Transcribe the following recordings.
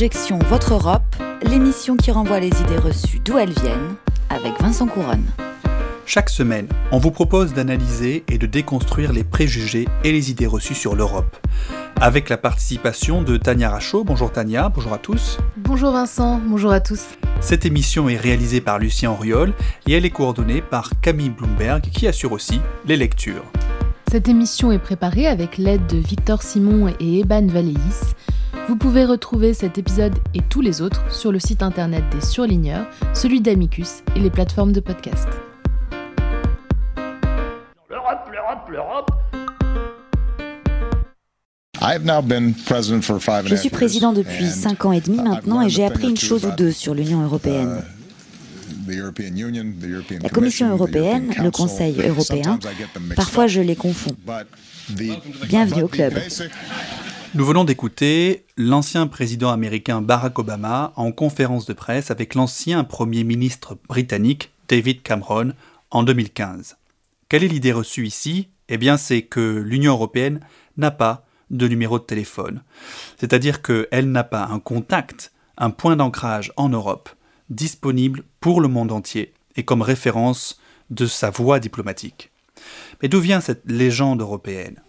Objection Votre Europe, l'émission qui renvoie les idées reçues d'où elles viennent, avec Vincent Couronne. Chaque semaine, on vous propose d'analyser et de déconstruire les préjugés et les idées reçues sur l'Europe. Avec la participation de Tania Rachaud. Bonjour Tania, bonjour à tous. Bonjour Vincent, bonjour à tous. Cette émission est réalisée par Lucien Auriol et elle est coordonnée par Camille Bloomberg qui assure aussi les lectures. Cette émission est préparée avec l'aide de Victor Simon et Eban Valéis. Vous pouvez retrouver cet épisode et tous les autres sur le site internet des surligneurs, celui d'Amicus et les plateformes de podcast. L'Europe, l'Europe, l'Europe. Je suis président depuis cinq ans et demi maintenant et j'ai appris une chose ou deux sur l'Union européenne. La Commission européenne, le Conseil européen, parfois je les confonds. Bienvenue au club. Nous venons d'écouter l'ancien président américain Barack Obama en conférence de presse avec l'ancien Premier ministre britannique David Cameron en 2015. Quelle est l'idée reçue ici? Eh bien c'est que l'Union européenne n'a pas de numéro de téléphone. C'est-à-dire qu'elle n'a pas un contact, un point d'ancrage en Europe disponible pour le monde entier et comme référence de sa voie diplomatique. Mais d'où vient cette légende européenne?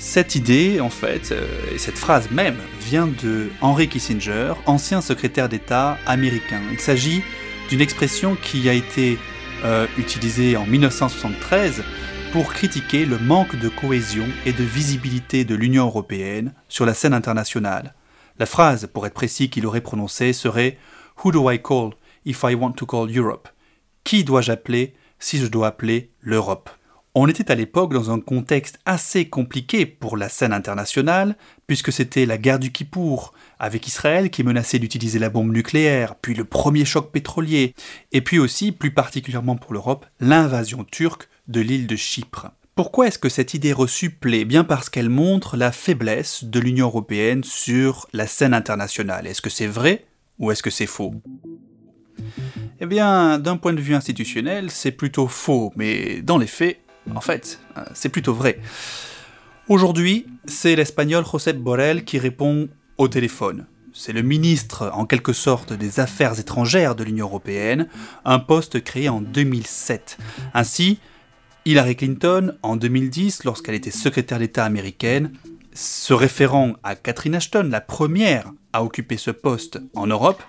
Cette idée, en fait, euh, et cette phrase même, vient de Henry Kissinger, ancien secrétaire d'État américain. Il s'agit d'une expression qui a été euh, utilisée en 1973 pour critiquer le manque de cohésion et de visibilité de l'Union européenne sur la scène internationale. La phrase, pour être précis, qu'il aurait prononcée serait Who do I call if I want to call Europe? Qui dois-je appeler si je dois appeler l'Europe? On était à l'époque dans un contexte assez compliqué pour la scène internationale, puisque c'était la guerre du Kippour, avec Israël qui menaçait d'utiliser la bombe nucléaire, puis le premier choc pétrolier, et puis aussi, plus particulièrement pour l'Europe, l'invasion turque de l'île de Chypre. Pourquoi est-ce que cette idée reçue plaît? Bien parce qu'elle montre la faiblesse de l'Union européenne sur la scène internationale. Est-ce que c'est vrai ou est-ce que c'est faux? Eh bien, d'un point de vue institutionnel, c'est plutôt faux, mais dans les faits, en fait, euh, c'est plutôt vrai. Aujourd'hui, c'est l'espagnol Josep Borrell qui répond au téléphone. C'est le ministre, en quelque sorte, des Affaires étrangères de l'Union européenne, un poste créé en 2007. Ainsi, Hillary Clinton, en 2010, lorsqu'elle était secrétaire d'État américaine, se référant à Catherine Ashton, la première à occuper ce poste en Europe,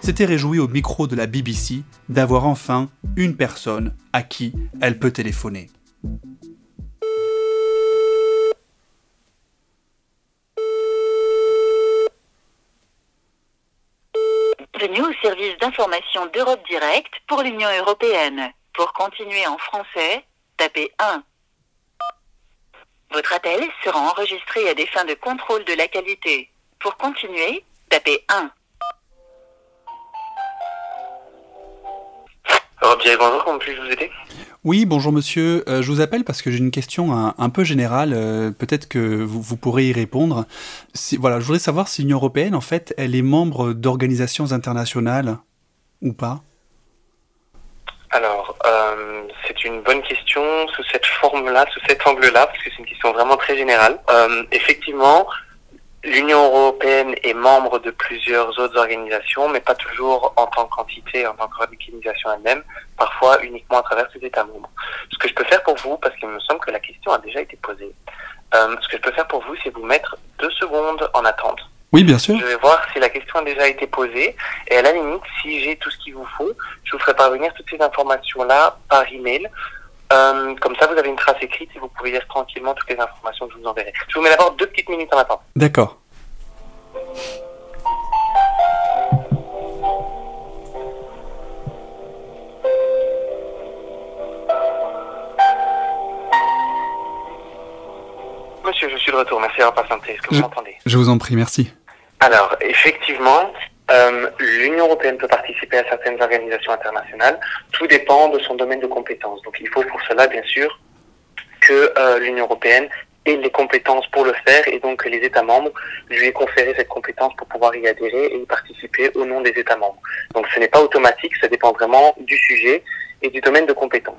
s'était réjouie au micro de la BBC d'avoir enfin une personne à qui elle peut téléphoner. Bienvenue au service d'information d'Europe Direct pour l'Union européenne. Pour continuer en français, tapez 1. Votre appel sera enregistré à des fins de contrôle de la qualité. Pour continuer, tapez 1. Direct, bonjour, comment puis-je vous aider? Oui, bonjour monsieur. Euh, je vous appelle parce que j'ai une question un, un peu générale. euh, Peut-être que vous, vous pourrez y répondre. Si, voilà, je voudrais savoir si l'Union européenne, en fait, elle est membre d'organisations internationales ou pas? Alors, euh, c'est une bonne question sous cette forme-là, sous cet angle-là, parce que c'est une question vraiment très générale. Effectivement, l'Union européenne est membre de plusieurs autres organisations, mais pas toujours en tant qu'entité, en tant qu'organisation elle-même, parfois uniquement à travers ses États membres. Ce que je peux faire pour vous, parce qu'il me semble que la question a déjà été posée, euh, ce que je peux faire pour vous, c'est vous mettre deux secondes en attente. Oui, bien sûr. Je vais voir si la question a déjà été posée. Et à la limite, si j'ai tout ce qu'il vous faut, je vous ferai parvenir toutes ces informations-là par email. Euh, comme ça, vous avez une trace écrite et vous pouvez lire tranquillement toutes les informations que je vous enverrai. Je vous mets d'abord deux petites minutes en attente. D'accord. Monsieur, je suis de retour. Merci d'avoir patienté. Est-ce que vous m'entendez? Je vous en prie, merci. Alors, effectivement, euh, l'Union européenne peut participer à certaines organisations internationales. Tout dépend de son domaine de compétences. Donc, il faut pour cela, bien sûr, que euh, l'Union européenne ait les compétences pour le faire et donc que les États membres lui aient conféré cette compétence pour pouvoir y adhérer et y participer au nom des États membres. Donc, ce n'est pas automatique, ça dépend vraiment du sujet et du domaine de compétences.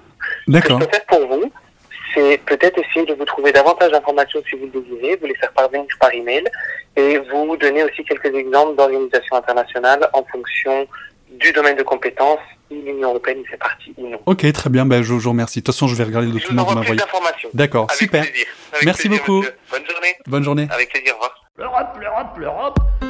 Ce que je peux faire pour vous, c'est peut-être essayer de vous trouver davantage d'informations si vous le désirez, vous les faire parvenir par email et vous donner aussi quelques exemples d'organisations internationales en fonction du domaine de compétences si l'Union européenne fait partie ou non. Ok, très bien, ben, je, vous remercie. De toute façon, je vais regarder le document que vous m'envoyez. D'accord, super. Merci beaucoup. Bonne journée. Bonne journée. Avec plaisir, au revoir. L'Europe, l'Europe, l'Europe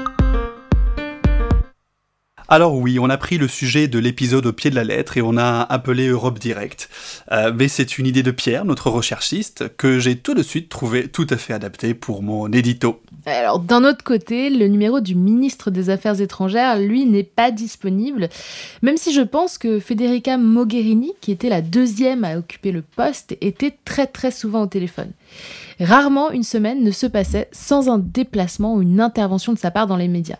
alors oui, on a pris le sujet de l'épisode au pied de la lettre et on a appelé Europe Direct. Euh, mais c'est une idée de Pierre, notre recherchiste, que j'ai tout de suite trouvé tout à fait adaptée pour mon édito. Alors d'un autre côté, le numéro du ministre des Affaires étrangères, lui, n'est pas disponible, même si je pense que Federica Mogherini, qui était la deuxième à occuper le poste, était très très souvent au téléphone. Rarement une semaine ne se passait sans un déplacement ou une intervention de sa part dans les médias.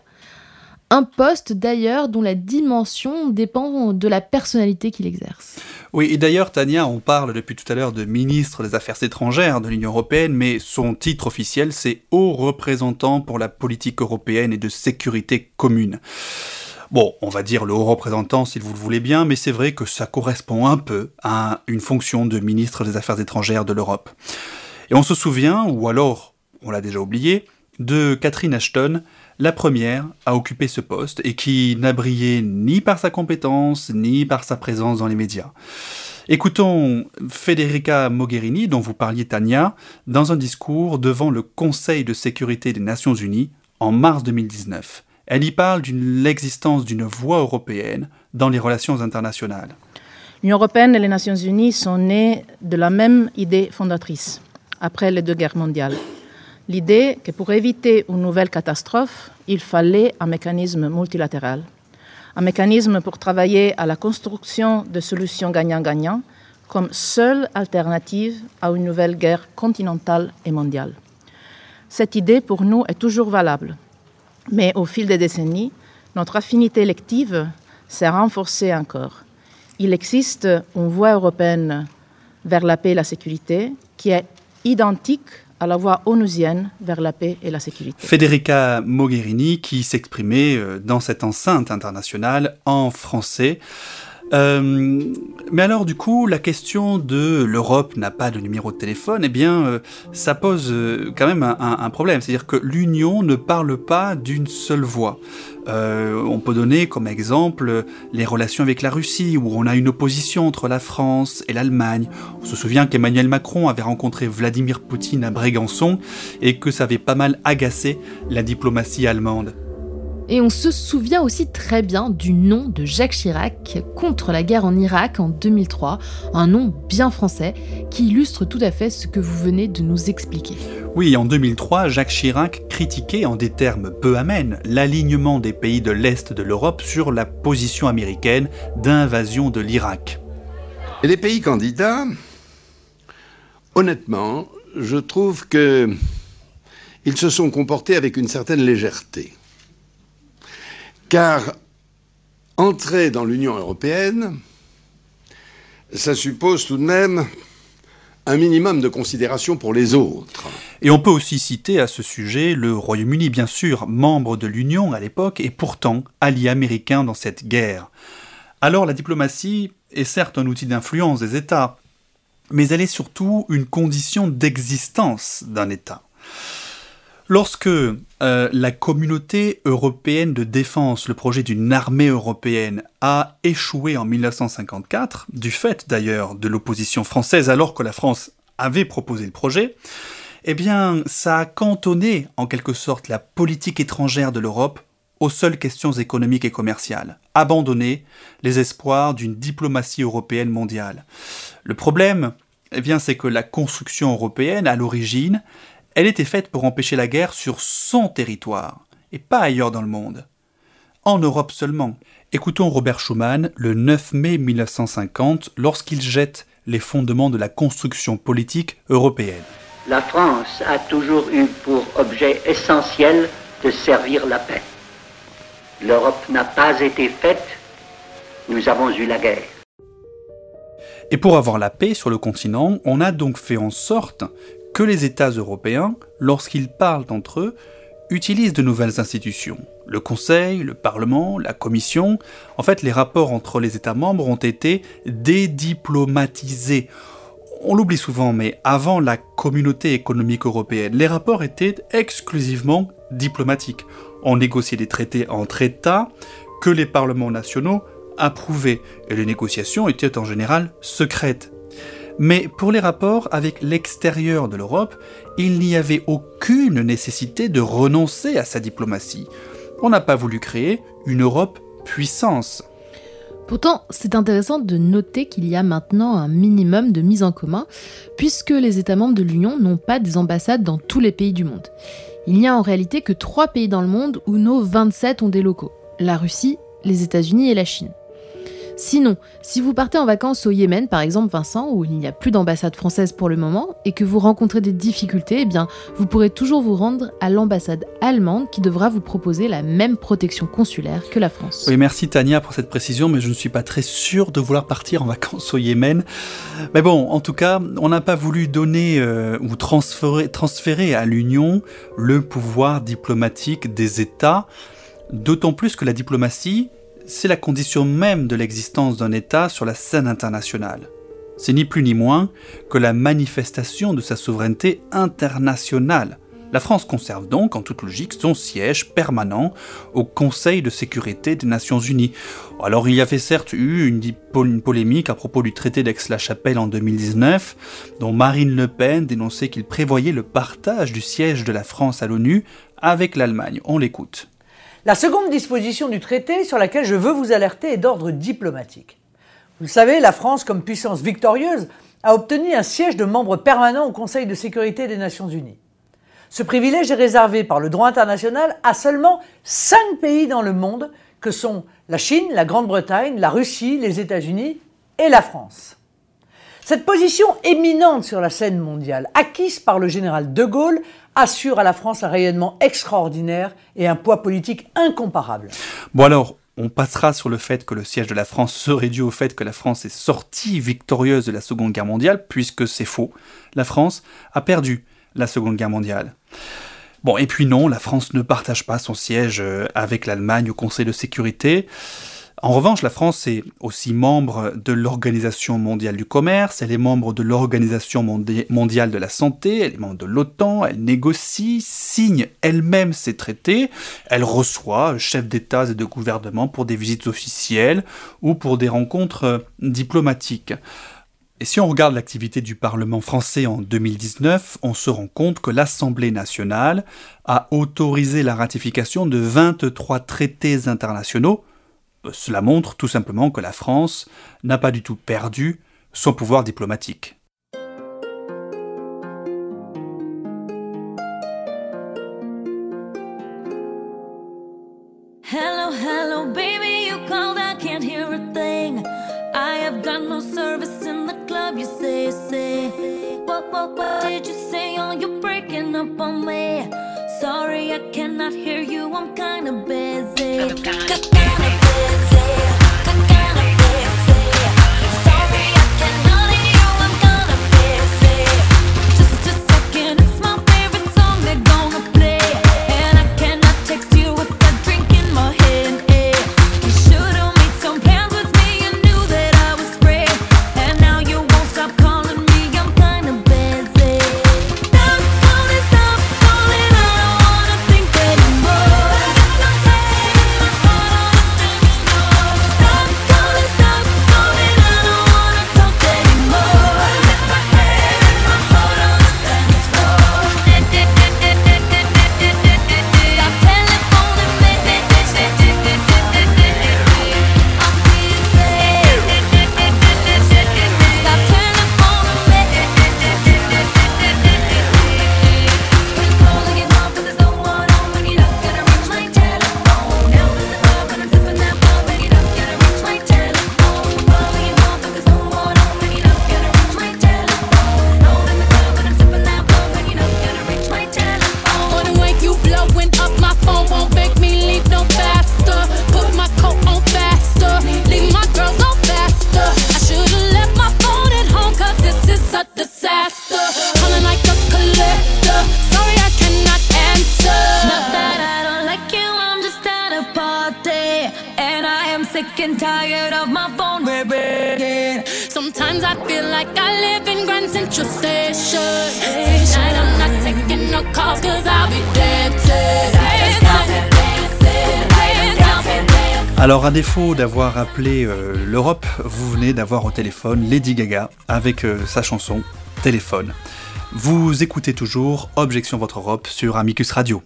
Un poste d'ailleurs dont la dimension dépend de la personnalité qu'il exerce. Oui, et d'ailleurs, Tania, on parle depuis tout à l'heure de ministre des Affaires étrangères de l'Union européenne, mais son titre officiel, c'est Haut représentant pour la politique européenne et de sécurité commune. Bon, on va dire le haut représentant si vous le voulez bien, mais c'est vrai que ça correspond un peu à une fonction de ministre des Affaires étrangères de l'Europe. Et on se souvient, ou alors on l'a déjà oublié, de Catherine Ashton, la première à occuper ce poste et qui n'a brillé ni par sa compétence ni par sa présence dans les médias. Écoutons Federica Mogherini, dont vous parliez Tania, dans un discours devant le Conseil de sécurité des Nations Unies en mars 2019. Elle y parle de l'existence d'une voie européenne dans les relations internationales. L'Union européenne et les Nations unies sont nées de la même idée fondatrice, après les deux guerres mondiales l'idée que pour éviter une nouvelle catastrophe, il fallait un mécanisme multilatéral, un mécanisme pour travailler à la construction de solutions gagnant-gagnant comme seule alternative à une nouvelle guerre continentale et mondiale. Cette idée, pour nous, est toujours valable, mais au fil des décennies, notre affinité élective s'est renforcée encore. Il existe une voie européenne vers la paix et la sécurité qui est identique à la voie onusienne vers la paix et la sécurité. Federica Mogherini qui s'exprimait euh, dans cette enceinte internationale en français. Euh, mais alors du coup, la question de l'Europe n'a pas de numéro de téléphone, eh bien, euh, ça pose quand même un, un problème. C'est-à-dire que l'Union ne parle pas d'une seule voix. Euh, on peut donner comme exemple les relations avec la Russie, où on a une opposition entre la France et l'Allemagne. On se souvient qu'Emmanuel Macron avait rencontré Vladimir Poutine à Brégançon et que ça avait pas mal agacé la diplomatie allemande. Et on se souvient aussi très bien du nom de Jacques Chirac contre la guerre en Irak en 2003, un nom bien français qui illustre tout à fait ce que vous venez de nous expliquer. Oui, en 2003, Jacques Chirac critiquait en des termes peu amènes l'alignement des pays de l'Est de l'Europe sur la position américaine d'invasion de l'Irak. Et les pays candidats, honnêtement, je trouve que ils se sont comportés avec une certaine légèreté. Car entrer dans l'Union européenne, ça suppose tout de même un minimum de considération pour les autres. Et on peut aussi citer à ce sujet le Royaume-Uni, bien sûr, membre de l'Union à l'époque et pourtant allié américain dans cette guerre. Alors la diplomatie est certes un outil d'influence des États, mais elle est surtout une condition d'existence d'un État. Lorsque euh, la communauté européenne de défense, le projet d'une armée européenne, a échoué en 1954, du fait d'ailleurs de l'opposition française alors que la France avait proposé le projet, eh bien ça a cantonné en quelque sorte la politique étrangère de l'Europe aux seules questions économiques et commerciales, abandonné les espoirs d'une diplomatie européenne mondiale. Le problème, eh bien, c'est que la construction européenne, à l'origine, elle était faite pour empêcher la guerre sur son territoire, et pas ailleurs dans le monde. En Europe seulement. Écoutons Robert Schuman le 9 mai 1950 lorsqu'il jette les fondements de la construction politique européenne. La France a toujours eu pour objet essentiel de servir la paix. L'Europe n'a pas été faite, nous avons eu la guerre. Et pour avoir la paix sur le continent, on a donc fait en sorte que les États européens, lorsqu'ils parlent entre eux, utilisent de nouvelles institutions. Le Conseil, le Parlement, la Commission, en fait les rapports entre les États membres ont été dédiplomatisés. On l'oublie souvent, mais avant la communauté économique européenne, les rapports étaient exclusivement diplomatiques. On négociait des traités entre États que les parlements nationaux approuvaient, et les négociations étaient en général secrètes. Mais pour les rapports avec l'extérieur de l'Europe, il n'y avait aucune nécessité de renoncer à sa diplomatie. On n'a pas voulu créer une Europe puissance. Pourtant, c'est intéressant de noter qu'il y a maintenant un minimum de mise en commun, puisque les États membres de l'Union n'ont pas des ambassades dans tous les pays du monde. Il n'y a en réalité que trois pays dans le monde où nos 27 ont des locaux. La Russie, les États-Unis et la Chine. Sinon, si vous partez en vacances au Yémen, par exemple Vincent, où il n'y a plus d'ambassade française pour le moment, et que vous rencontrez des difficultés, eh bien, vous pourrez toujours vous rendre à l'ambassade allemande qui devra vous proposer la même protection consulaire que la France. Oui, merci Tania pour cette précision, mais je ne suis pas très sûr de vouloir partir en vacances au Yémen. Mais bon, en tout cas, on n'a pas voulu donner euh, ou transférer, transférer à l'Union le pouvoir diplomatique des États, d'autant plus que la diplomatie, c'est la condition même de l'existence d'un État sur la scène internationale. C'est ni plus ni moins que la manifestation de sa souveraineté internationale. La France conserve donc, en toute logique, son siège permanent au Conseil de sécurité des Nations Unies. Alors il y avait certes eu une, polémique à propos du traité d'Aix-la-Chapelle en 2019, dont Marine Le Pen dénonçait qu'il prévoyait le partage du siège de la France à l'ONU avec l'Allemagne. On l'écoute. La seconde disposition du traité sur laquelle je veux vous alerter est d'ordre diplomatique. Vous le savez, la France, comme puissance victorieuse, a obtenu un siège de membre permanent au Conseil de sécurité des Nations Unies. Ce privilège est réservé par le droit international à seulement cinq pays dans le monde, que sont la Chine, la Grande-Bretagne, la Russie, les États-Unis et la France. Cette position éminente sur la scène mondiale, acquise par le général de Gaulle, assure à la France un rayonnement extraordinaire et un poids politique incomparable. Bon alors, on passera sur le fait que le siège de la France serait dû au fait que la France est sortie victorieuse de la Seconde Guerre mondiale, puisque c'est faux. La France a perdu la Seconde Guerre mondiale. Bon, et puis non, la France ne partage pas son siège euh, avec l'Allemagne au Conseil de sécurité. En revanche, la France est aussi membre de l'Organisation mondiale du commerce, elle est membre de l'Organisation mondiale de la santé, elle est membre de l'OTAN, elle négocie, signe elle-même ses traités, elle reçoit chefs d'État et de gouvernement pour des visites officielles ou pour des rencontres diplomatiques. Et si on regarde l'activité du Parlement français en 2019, on se rend compte que l'Assemblée nationale a autorisé la ratification de 23 traités internationaux cela montre tout simplement que la France n'a pas du tout perdu son pouvoir diplomatique. Hello, hello, baby, you called, I can't hear a thing. I have got no service in the club, you say, say. What, what, what did you say? Oh, you're breaking up on me. Sorry, I cannot hear you, I'm kinda busy. sick and tired Alors à défaut d'avoir appelé euh, l'Europe, vous venez d'avoir au téléphone Lady Gaga avec euh, sa chanson Téléphone. Vous écoutez toujours Objection Votre Europe sur Amicus Radio.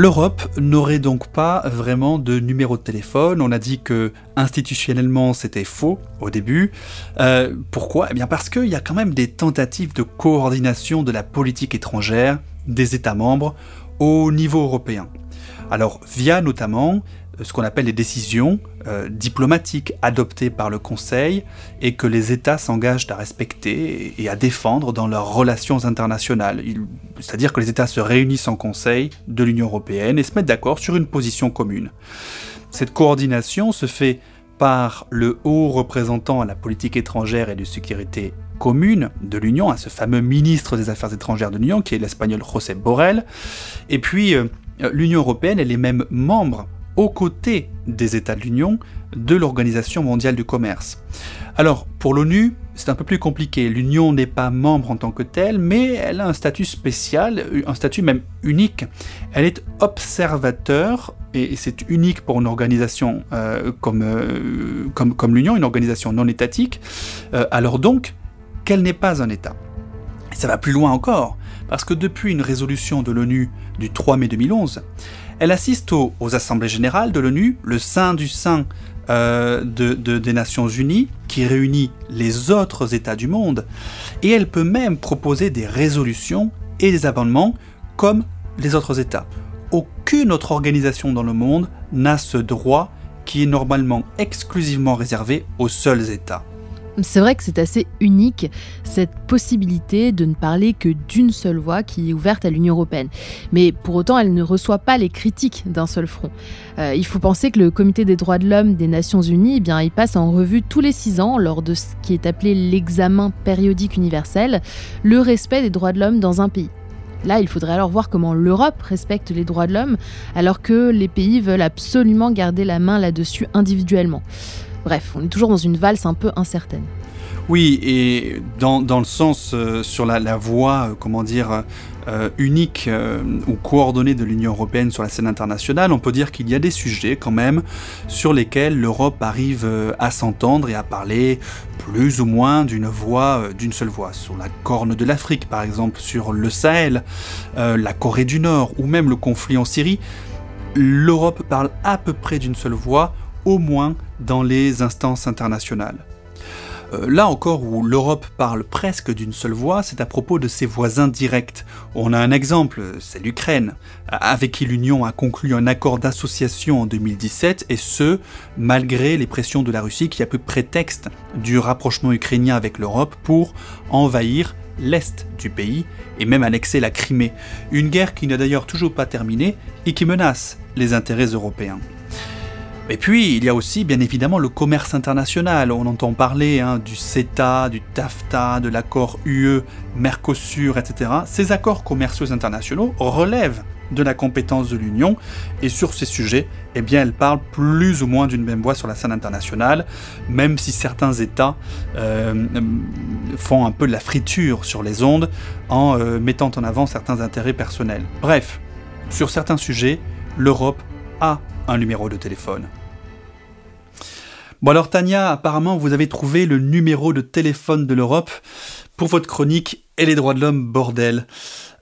L'Europe n'aurait donc pas vraiment de numéro de téléphone. On a dit que institutionnellement c'était faux au début. Euh, pourquoi? Eh bien parce qu'il y a quand même des tentatives de coordination de la politique étrangère des États membres au niveau européen. Alors via notamment ce qu'on appelle les décisions euh, diplomatiques adoptées par le Conseil et que les États s'engagent à respecter et à défendre dans leurs relations internationales. C'est-à-dire que les États se réunissent en Conseil de l'Union européenne et se mettent d'accord sur une position commune. Cette coordination se fait par le haut représentant à la politique étrangère et de sécurité commune de l'Union, à ce fameux ministre des Affaires étrangères de l'Union, qui est l'espagnol José Borrell. Et puis, euh, l'Union européenne, elle est même membre aux côtés des États de l'Union de l'Organisation mondiale du commerce. Alors, pour l'ONU, c'est un peu plus compliqué. L'Union n'est pas membre en tant que telle, mais elle a un statut spécial, un statut même unique. Elle est observateur, et c'est unique pour une organisation euh, comme, euh, comme, l'Union, une organisation non étatique. Euh, alors donc, qu'elle n'est pas un État? Ça va plus loin encore, parce que depuis une résolution de l'ONU du 3 mai 2011, elle assiste aux, assemblées générales de l'ONU, le sein du sein euh, de, des Nations Unies, qui réunit les autres États du monde, et elle peut même proposer des résolutions et des amendements comme les autres États. Aucune autre organisation dans le monde n'a ce droit qui est normalement exclusivement réservé aux seuls États. C'est vrai que c'est assez unique, cette possibilité de ne parler que d'une seule voix qui est ouverte à l'Union européenne. Mais pour autant, elle ne reçoit pas les critiques d'un seul front. Euh, il faut penser que le Comité des droits de l'homme des Nations Unies, eh bien, il passe en revue tous les six ans, lors de ce qui est appelé l'examen périodique universel, le respect des droits de l'homme dans un pays. Là, il faudrait alors voir comment l'Europe respecte les droits de l'homme, alors que les pays veulent absolument garder la main là-dessus individuellement. Bref, on est toujours dans une valse un peu incertaine. Oui, et dans, le sens euh, sur la, voie, euh, comment dire, euh, unique ou coordonnée de l'Union européenne sur la scène internationale, on peut dire qu'il y a des sujets quand même sur lesquels l'Europe arrive à s'entendre et à parler plus ou moins d'une voix, d'une seule voix. Sur la corne de l'Afrique, par exemple, sur le Sahel, la Corée du Nord ou même le conflit en Syrie, l'Europe parle à peu près d'une seule voix, au moins dans les instances internationales. Euh, là encore où l'Europe parle presque d'une seule voix, c'est à propos de ses voisins directs. On a un exemple, c'est l'Ukraine, avec qui l'Union a conclu un accord d'association en 2017, et ce, malgré les pressions de la Russie qui a peu prétexte du rapprochement ukrainien avec l'Europe pour envahir l'est du pays et même annexer la Crimée. Une guerre qui n'a d'ailleurs toujours pas terminé et qui menace les intérêts européens. Et puis, il y a aussi bien évidemment le commerce international. On entend parler hein, du CETA, du TAFTA, de l'accord UE-Mercosur, etc. Ces accords commerciaux internationaux relèvent de la compétence de l'Union et sur ces sujets, eh bien, elle parle plus ou moins d'une même voix sur la scène internationale, même si certains États euh, font un peu de la friture sur les ondes en euh, mettant en avant certains intérêts personnels. Bref, sur certains sujets, l'Europe a un numéro de téléphone. Bon alors Tania, apparemment vous avez trouvé le numéro de téléphone de l'Europe pour votre chronique et les droits de l'homme, bordel.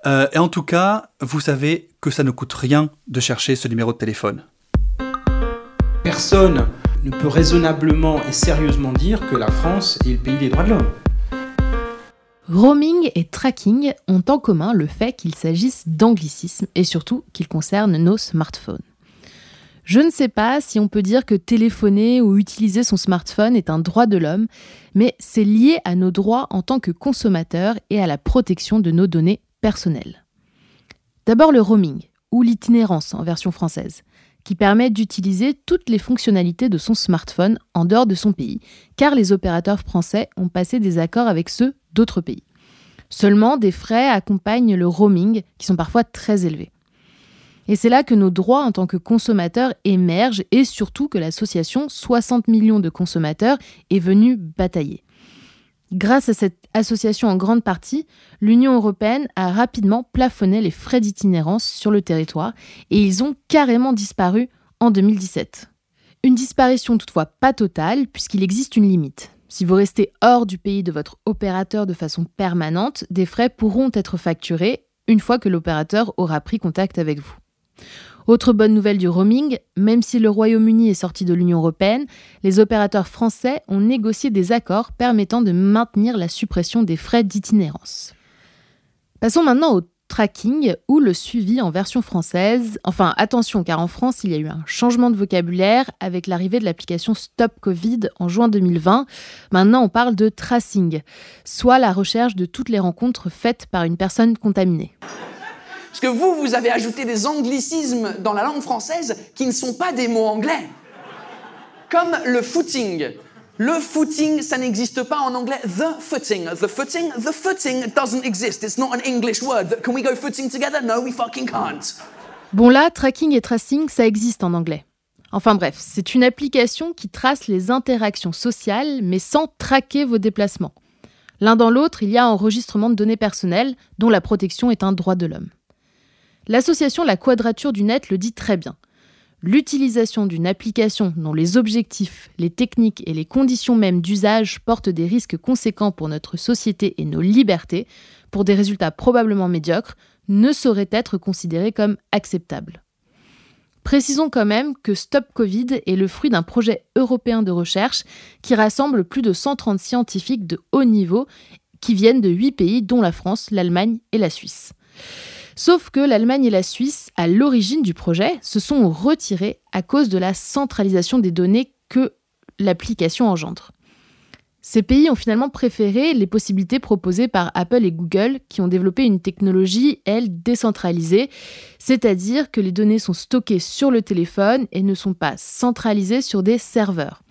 Euh, et en tout cas, vous savez que ça ne coûte rien de chercher ce numéro de téléphone. Personne ne peut raisonnablement et sérieusement dire que la France est le pays des droits de l'homme. Roaming et tracking ont en commun le fait qu'il s'agisse d'anglicisme et surtout qu'ils concernent nos smartphones. Je ne sais pas si on peut dire que téléphoner ou utiliser son smartphone est un droit de l'homme, mais c'est lié à nos droits en tant que consommateurs et à la protection de nos données personnelles. D'abord le roaming, ou l'itinérance en version française, qui permet d'utiliser toutes les fonctionnalités de son smartphone en dehors de son pays, car les opérateurs français ont passé des accords avec ceux d'autres pays. Seulement, des frais accompagnent le roaming qui sont parfois très élevés. Et c'est là que nos droits en tant que consommateurs émergent et surtout que l'association 60 millions de consommateurs est venue batailler. Grâce à cette association en grande partie, l'Union européenne a rapidement plafonné les frais d'itinérance sur le territoire et ils ont carrément disparu en 2017. Une disparition toutefois pas totale puisqu'il existe une limite. Si vous restez hors du pays de votre opérateur de façon permanente, des frais pourront être facturés une fois que l'opérateur aura pris contact avec vous. Autre bonne nouvelle du roaming, même si le Royaume-Uni est sorti de l'Union européenne, les opérateurs français ont négocié des accords permettant de maintenir la suppression des frais d'itinérance. Passons maintenant au tracking ou le suivi en version française. Enfin, attention, car en France, il y a eu un changement de vocabulaire avec l'arrivée de l'application Stop Covid en juin 2020. Maintenant, on parle de tracing, soit la recherche de toutes les rencontres faites par une personne contaminée. Parce que vous, vous avez ajouté des anglicismes dans la langue française qui ne sont pas des mots anglais. Comme le footing. Le footing, ça n'existe pas en anglais. The footing. The footing. The footing doesn't exist. It's not an English word. Can we go footing together? No, we fucking can't. Bon là, tracking et tracing, ça existe en anglais. Enfin bref, c'est une application qui trace les interactions sociales, mais sans traquer vos déplacements. L'un dans l'autre, il y a enregistrement de données personnelles, dont la protection est un droit de l'homme. L'association La Quadrature du Net le dit très bien. L'utilisation d'une application dont les objectifs, les techniques et les conditions mêmes d'usage portent des risques conséquents pour notre société et nos libertés, pour des résultats probablement médiocres, ne saurait être considérée comme acceptable. Précisons quand même que Stop Covid est le fruit d'un projet européen de recherche qui rassemble plus de 130 scientifiques de haut niveau qui viennent de 8 pays dont la France, l'Allemagne et la Suisse. Sauf que l'Allemagne et la Suisse, à l'origine du projet, se sont retirés à cause de la centralisation des données que l'application engendre. Ces pays ont finalement préféré les possibilités proposées par Apple et Google qui ont développé une technologie, elle, décentralisée, c'est-à-dire que les données sont stockées sur le téléphone et ne sont pas centralisées sur des serveurs.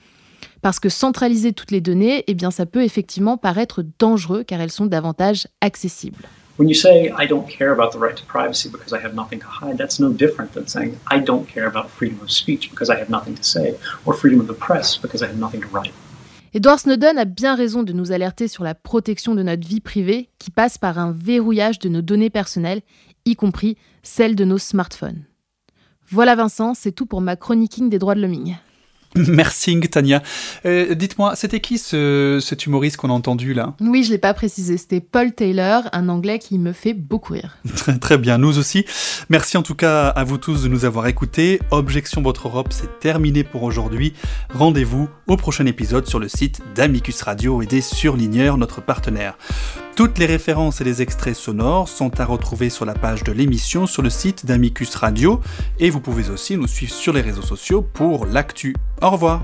Parce que centraliser toutes les données, eh ça peut effectivement paraître dangereux car elles sont davantage accessibles. When you say, I don't care about the right to privacy because I have nothing to hide, that's no different than saying, I don't care about freedom of speech because I have nothing to say, or freedom of the press because I have nothing to write. Edward Snowden a bien raison de nous alerter sur la protection de notre vie privée qui passe par un verrouillage de nos données personnelles, y compris celles de nos smartphones. Voilà Vincent, c'est tout pour ma chroniquing des droits de l'homme. Merci Tania. Euh, dites-moi, c'était qui ce, cet humoriste qu'on a entendu là? Oui, je l'ai pas précisé. C'était Paul Taylor, un anglais qui me fait beaucoup rire. Très, très bien, nous aussi. Merci en tout cas à vous tous de nous avoir écoutés. Objection Votre Europe, c'est terminé pour aujourd'hui. Rendez-vous au prochain épisode sur le site d'Amicus Radio et des Surligneurs, notre partenaire. Toutes les références et les extraits sonores sont à retrouver sur la page de l'émission sur le site d'Amicus Radio et vous pouvez aussi nous suivre sur les réseaux sociaux pour l'actu. Au revoir.